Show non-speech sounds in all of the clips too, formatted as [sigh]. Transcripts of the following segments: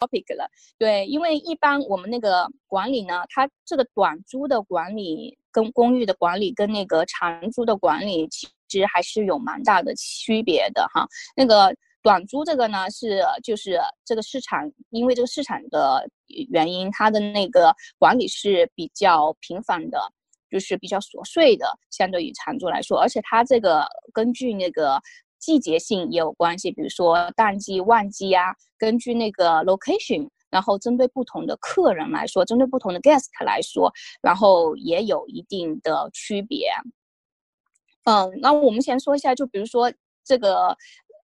topic 了。对，因为一般我们那个管理呢，它这个短租的管理跟公寓的管理跟那个长租的管理其实还是有蛮大的区别的哈。那个短租这个呢是就是这个市场，因为这个市场的原因，它的那个管理是比较频繁的。就是比较琐碎的，相对于长租来说，而且它这个根据那个季节性也有关系，比如说淡季、旺季啊，根据那个 location，然后针对不同的客人来说，针对不同的 guest 来说，然后也有一定的区别。嗯，那我们先说一下，就比如说这个。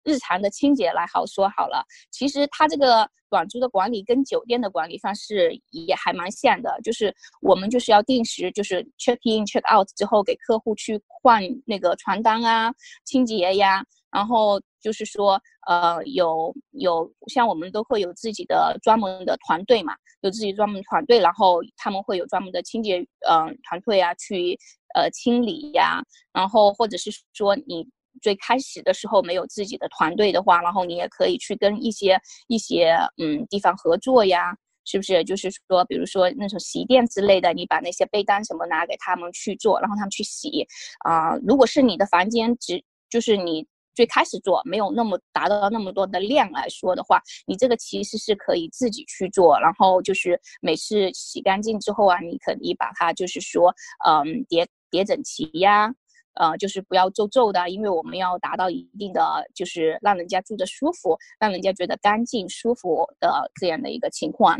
日常的清洁来好说好了，其实它这个短租的管理跟酒店的管理方式也还蛮像的，就是我们就是要定时就是 check in check out 之后给客户去换那个床单啊、清洁呀，然后就是说呃有有像我们都会有自己的专门的团队嘛，有自己专门团队，然后他们会有专门的清洁嗯团队啊去呃清理呀，然后或者是说你。最开始的时候没有自己的团队的话，然后你也可以去跟一些一些嗯地方合作呀，是不是？就是说，比如说那种洗衣店之类的，你把那些被单什么拿给他们去做，然后他们去洗啊。如果是你的房间只就是你最开始做没有那么达到那么多的量来说的话，你这个其实是可以自己去做，然后就是每次洗干净之后啊，你可以把它就是说嗯叠叠整齐呀。呃，就是不要皱皱的，因为我们要达到一定的，就是让人家住着舒服，让人家觉得干净舒服的这样的一个情况。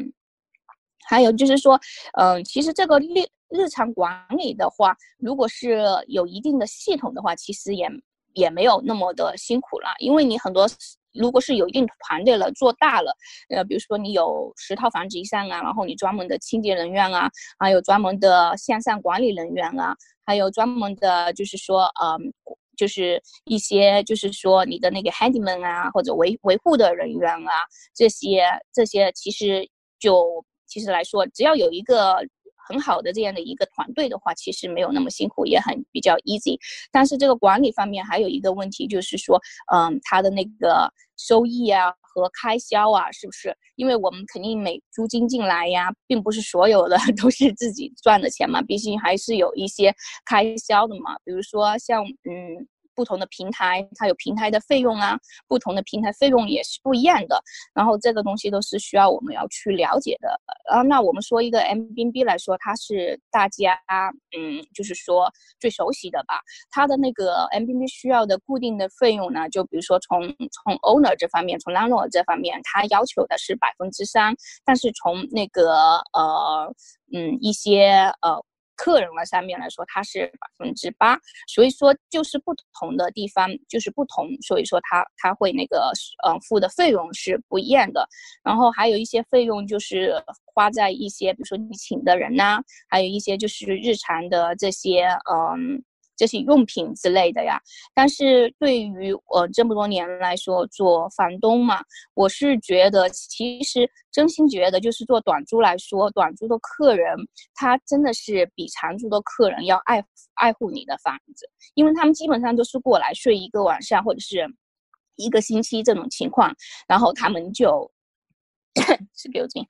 还有就是说，嗯，其实这个日日常管理的话，如果是有一定的系统的话，其实也也没有那么的辛苦了，因为你很多。如果是有一定团队了，做大了，呃，比如说你有十套房子以上啊，然后你专门的清洁人员啊，还有专门的线上管理人员啊，还有专门的，就是说，呃，就是一些，就是说你的那个 handyman 啊，或者维维护的人员啊，这些这些其实就其实来说，只要有一个。很好的这样的一个团队的话，其实没有那么辛苦，也很比较 easy。但是这个管理方面还有一个问题，就是说，嗯，它的那个收益啊和开销啊，是不是？因为我们肯定每租金进来呀，并不是所有的 [laughs] 都是自己赚的钱嘛，毕竟还是有一些开销的嘛。比如说像，嗯。不同的平台，它有平台的费用啊，不同的平台费用也是不一样的。然后这个东西都是需要我们要去了解的。啊，那我们说一个 M B B 来说，它是大家嗯，就是说最熟悉的吧。它的那个 M B B 需要的固定的费用呢，就比如说从从 owner 这方面，从 landlord 这方面，它要求的是百分之三，但是从那个呃嗯一些呃。客人的上面来说，它是百分之八，所以说就是不同的地方就是不同，所以说它它会那个嗯付的费用是不一样的，然后还有一些费用就是花在一些比如说你请的人呐，还有一些就是日常的这些嗯。这些用品之类的呀，但是对于我这么多年来说做房东嘛，我是觉得其实真心觉得就是做短租来说，短租的客人他真的是比长租的客人要爱爱护你的房子，因为他们基本上都是过来睡一个晚上或者是一个星期这种情况，然后他们就。是给我这样，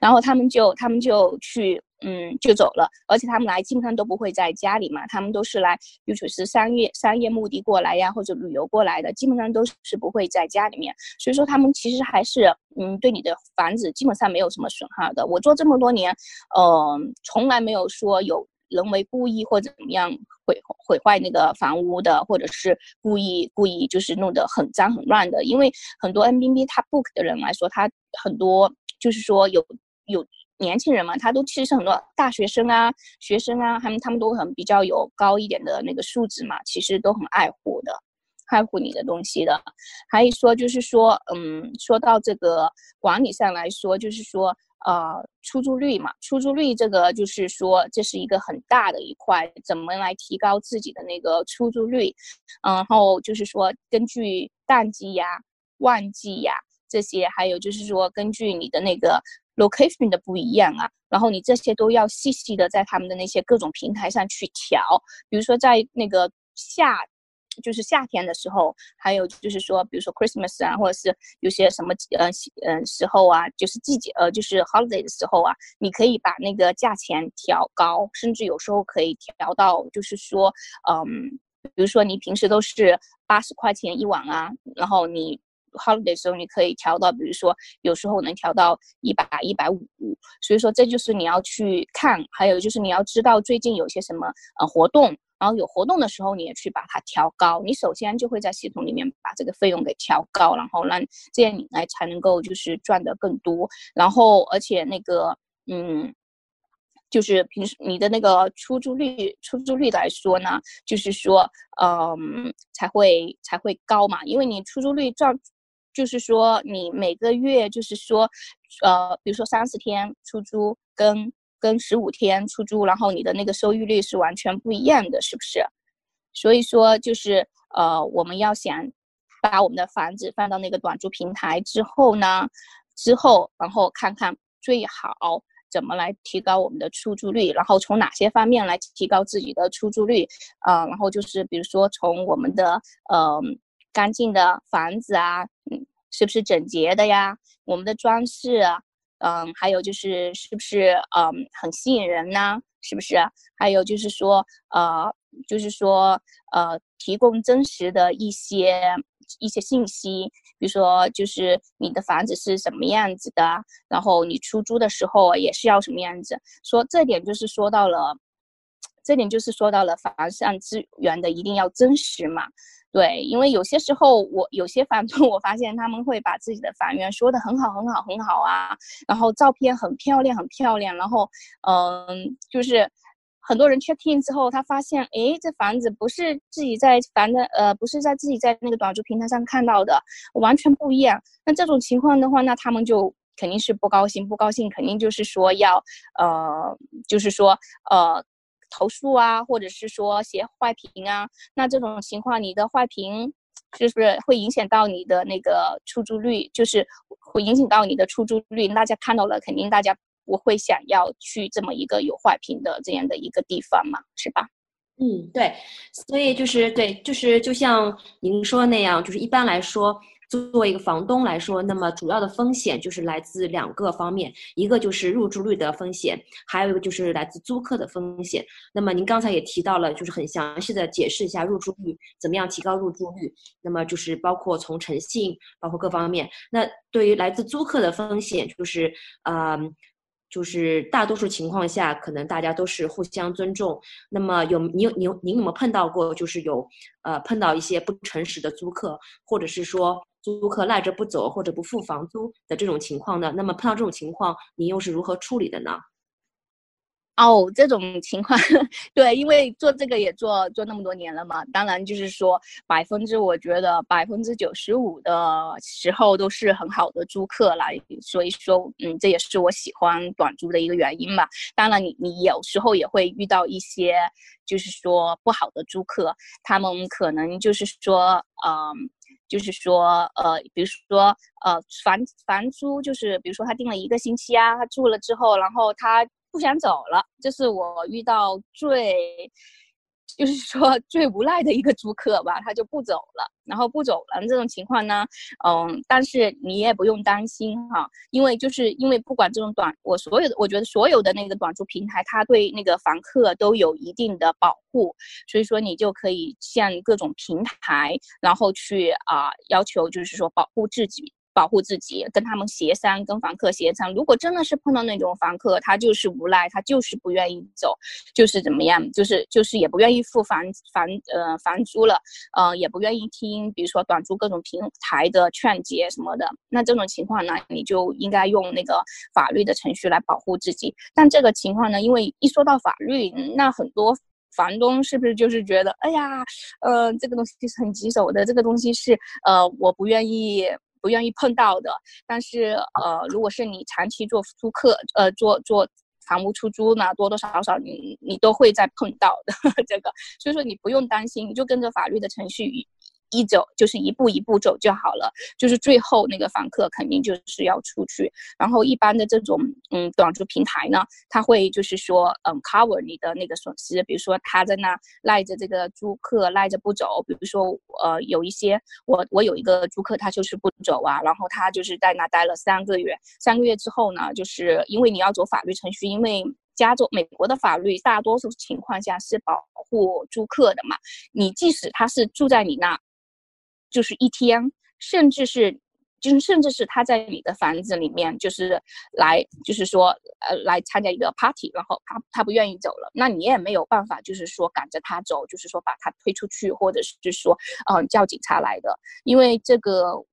然后他们就他们就去嗯就走了，而且他们来基本上都不会在家里嘛，他们都是来，比如是商业商业目的过来呀，或者旅游过来的，基本上都是不会在家里面，所以说他们其实还是嗯对你的房子基本上没有什么损耗的。我做这么多年，嗯，从来没有说有。人为故意或者怎么样毁毁坏那个房屋的，或者是故意故意就是弄得很脏很乱的，因为很多 N B B 他 book 的人来说，他很多就是说有有年轻人嘛，他都其实很多大学生啊、学生啊，他们他们都很比较有高一点的那个素质嘛，其实都很爱护的，爱护你的东西的。还有说就是说，嗯，说到这个管理上来说，就是说。呃，出租率嘛，出租率这个就是说，这是一个很大的一块，怎么来提高自己的那个出租率？然后就是说，根据淡季呀、旺季呀这些，还有就是说，根据你的那个 location 的不一样啊，然后你这些都要细细的在他们的那些各种平台上去调。比如说，在那个夏就是夏天的时候，还有就是说，比如说 Christmas 啊，或者是有些什么呃嗯时候啊，就是季节呃就是 holiday 的时候啊，你可以把那个价钱调高，甚至有时候可以调到就是说嗯，比如说你平时都是八十块钱一晚啊，然后你 holiday 的时候你可以调到，比如说有时候能调到一百一百五，所以说这就是你要去看，还有就是你要知道最近有些什么呃活动。然后有活动的时候，你也去把它调高。你首先就会在系统里面把这个费用给调高，然后让这样你来才能够就是赚的更多。然后而且那个嗯，就是平时你的那个出租率出租率来说呢，就是说嗯才会才会高嘛。因为你出租率照就是说你每个月就是说呃比如说三十天出租跟。跟十五天出租，然后你的那个收益率是完全不一样的，是不是？所以说就是呃，我们要想把我们的房子放到那个短租平台之后呢，之后然后看看最好怎么来提高我们的出租率，然后从哪些方面来提高自己的出租率啊？然后就是比如说从我们的呃干净的房子啊，嗯，是不是整洁的呀？我们的装饰。啊。嗯，还有就是是不是嗯很吸引人呢？是不是？还有就是说呃，就是说呃，提供真实的一些一些信息，比如说就是你的房子是什么样子的，然后你出租的时候也是要什么样子。说这点就是说到了，这点就是说到了房上资源的一定要真实嘛。对，因为有些时候我有些房东，[laughs] 我发现他们会把自己的房源说的很好很好很好啊，然后照片很漂亮很漂亮，然后嗯，就是很多人 check in 之后，他发现哎，这房子不是自己在房的呃，不是在自己在那个短租平台上看到的，完全不一样。那这种情况的话，那他们就肯定是不高兴，不高兴肯定就是说要呃，就是说呃。投诉啊，或者是说写坏评啊，那这种情况你的坏评就是会影响到你的那个出租率，就是会影响到你的出租率。大家看到了，肯定大家不会想要去这么一个有坏评的这样的一个地方嘛，是吧？嗯，对，所以就是对，就是就像您说的那样，就是一般来说。作为一个房东来说，那么主要的风险就是来自两个方面，一个就是入住率的风险，还有一个就是来自租客的风险。那么您刚才也提到了，就是很详细的解释一下入住率怎么样提高入住率。那么就是包括从诚信，包括各方面。那对于来自租客的风险，就是呃，就是大多数情况下，可能大家都是互相尊重。那么有你有你有您有没有碰到过，就是有呃碰到一些不诚实的租客，或者是说？租客赖着不走或者不付房租的这种情况呢？那么碰到这种情况，你又是如何处理的呢？哦，这种情况，[laughs] 对，因为做这个也做做那么多年了嘛，当然就是说百分之，我觉得百分之九十五的时候都是很好的租客来，所以说，嗯，这也是我喜欢短租的一个原因嘛。当然，你你有时候也会遇到一些，就是说不好的租客，他们可能就是说，嗯。就是说，呃，比如说，呃，房房租就是，比如说他订了一个星期啊，他住了之后，然后他不想走了，这是我遇到最。就是说最无赖的一个租客吧，他就不走了，然后不走了这种情况呢，嗯，但是你也不用担心哈，因为就是因为不管这种短，我所有的我觉得所有的那个短租平台，它对那个房客都有一定的保护，所以说你就可以向各种平台，然后去啊要求就是说保护自己。保护自己，跟他们协商，跟房客协商。如果真的是碰到那种房客，他就是无赖，他就是不愿意走，就是怎么样，就是就是也不愿意付房房呃房租了，呃也不愿意听，比如说短租各种平台的劝解什么的。那这种情况呢，你就应该用那个法律的程序来保护自己。但这个情况呢，因为一说到法律，那很多房东是不是就是觉得，哎呀，呃这个东西就是很棘手的，这个东西是呃我不愿意。不愿意碰到的，但是呃，如果是你长期做租客，呃，做做房屋出租呢，多多少少你你都会在碰到的 [laughs] 这个，所以说你不用担心，你就跟着法律的程序一走就是一步一步走就好了，就是最后那个房客肯定就是要出去。然后一般的这种嗯短租平台呢，他会就是说嗯 cover 你的那个损失，比如说他在那赖着这个租客赖着不走，比如说呃有一些我我有一个租客他就是不走啊，然后他就是在那待了三个月，三个月之后呢，就是因为你要走法律程序，因为加州美国的法律大多数情况下是保护租客的嘛，你即使他是住在你那。就是一天，甚至是，就是甚至是他在你的房子里面，就是来，就是说，呃，来参加一个 party，然后他他不愿意走了，那你也没有办法，就是说赶着他走，就是说把他推出去，或者是说，嗯，叫警察来的，因为这个。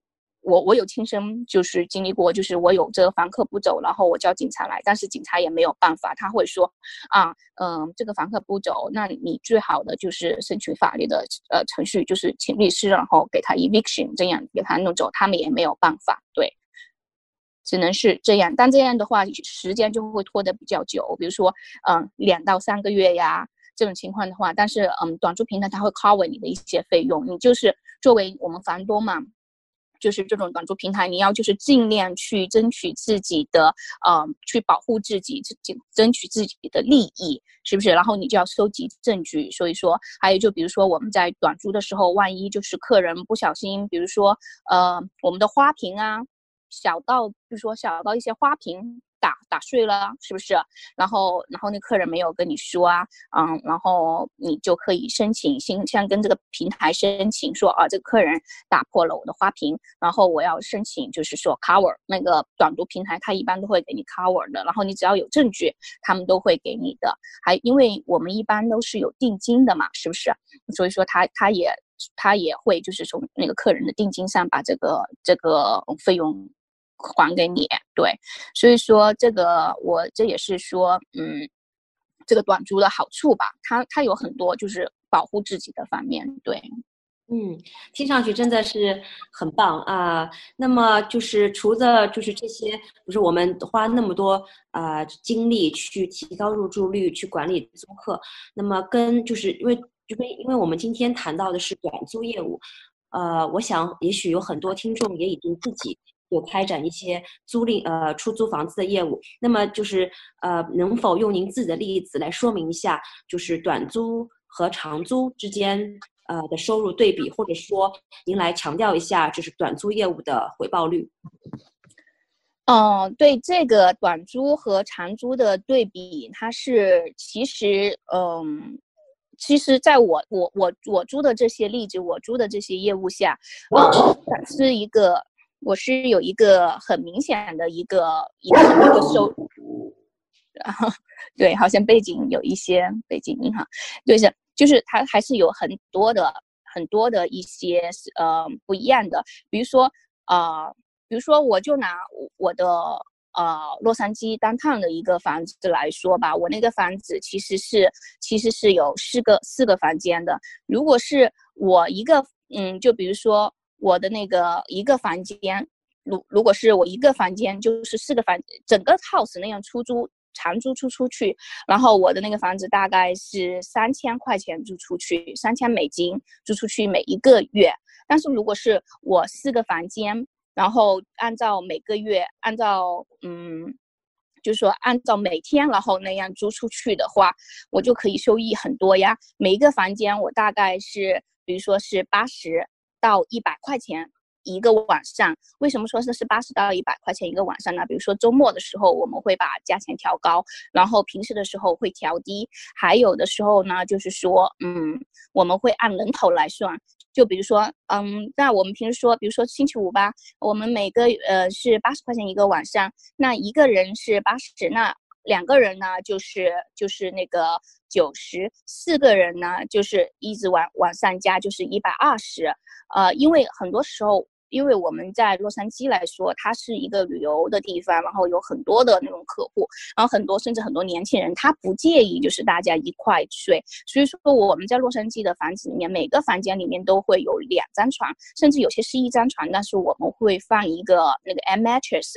我我有亲身就是经历过，就是我有这个房客不走，然后我叫警察来，但是警察也没有办法，他会说，啊，嗯，这个房客不走，那你最好的就是申请法律的呃程序，就是请律师，然后给他 eviction，这样给他弄走，他们也没有办法，对，只能是这样，但这样的话时间就会拖得比较久，比如说，嗯，两到三个月呀，这种情况的话，但是嗯，短租平台它会 cover 你的一些费用，你就是作为我们房东嘛。就是这种短租平台，你要就是尽量去争取自己的，呃，去保护自己，争争取自己的利益，是不是？然后你就要收集证据。所以说，还有就比如说我们在短租的时候，万一就是客人不小心，比如说，呃，我们的花瓶啊，小到比如说小到一些花瓶。打碎了，是不是？然后，然后那客人没有跟你说啊，嗯，然后你就可以申请，先先跟这个平台申请说啊，这个客人打破了我的花瓶，然后我要申请，就是说 cover 那个短读平台，他一般都会给你 cover 的。然后你只要有证据，他们都会给你的。还因为我们一般都是有定金的嘛，是不是？所以说他他也他也会就是从那个客人的定金上把这个这个费用。还给你，对，所以说这个我这也是说，嗯，这个短租的好处吧，它它有很多就是保护自己的方面，对，嗯，听上去真的是很棒啊。那么就是除了就是这些，不是我们花那么多啊精力去提高入住率，去管理租客，那么跟就是因为就跟因为我们今天谈到的是短租业务，呃，我想也许有很多听众也已经自己。有开展一些租赁呃出租房子的业务，那么就是呃能否用您自己的例子来说明一下，就是短租和长租之间呃的收入对比，或者说您来强调一下就是短租业务的回报率。嗯，对这个短租和长租的对比，它是其实嗯，其实在我我我我租的这些例子，我租的这些业务下，呃，是一个。我是有一个很明显的一个一个一个收，然后对，好像背景有一些背景音哈，就是就是它还是有很多的很多的一些呃不一样的，比如说啊，比如说我就拿我的呃洛杉矶单趟的一个房子来说吧，我那个房子其实是其实是有四个四个房间的，如果是我一个嗯，就比如说。我的那个一个房间，如如果是我一个房间，就是四个房，整个 house 那样出租长租出出去，然后我的那个房子大概是三千块钱租出去，三千美金租出去每一个月。但是如果是我四个房间，然后按照每个月，按照嗯，就是说按照每天，然后那样租出去的话，我就可以收益很多呀。每一个房间我大概是，比如说是八十。到一百块钱一个晚上，为什么说这是八十到一百块钱一个晚上呢？比如说周末的时候，我们会把价钱调高，然后平时的时候会调低，还有的时候呢，就是说，嗯，我们会按人头来算，就比如说，嗯，那我们平时说，比如说星期五吧，我们每个呃是八十块钱一个晚上，那一个人是八十，那两个人呢就是就是那个九十，四个人呢就是一直往往上加，就是一百二十。呃，因为很多时候，因为我们在洛杉矶来说，它是一个旅游的地方，然后有很多的那种客户，然后很多甚至很多年轻人，他不介意就是大家一块睡，所以说我们在洛杉矶的房子里面，每个房间里面都会有两张床，甚至有些是一张床，但是我们会放一个那个 M mattress，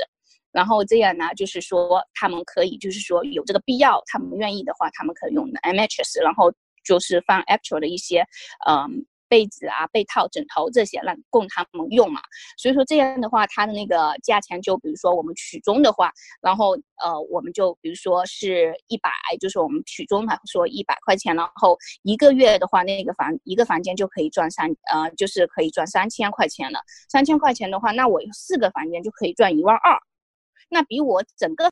然后这样呢，就是说他们可以就是说有这个必要，他们愿意的话，他们可以用 M mattress，然后就是放 actual 的一些，嗯。被子啊、被套、枕头这些，让供他们用嘛。所以说这样的话，它的那个价钱就比如说我们取中的话，然后呃，我们就比如说是一百，就是我们取中的说一百块钱，然后一个月的话，那个房一个房间就可以赚三呃，就是可以赚三千块钱了。三千块钱的话，那我四个房间就可以赚一万二。那比我整个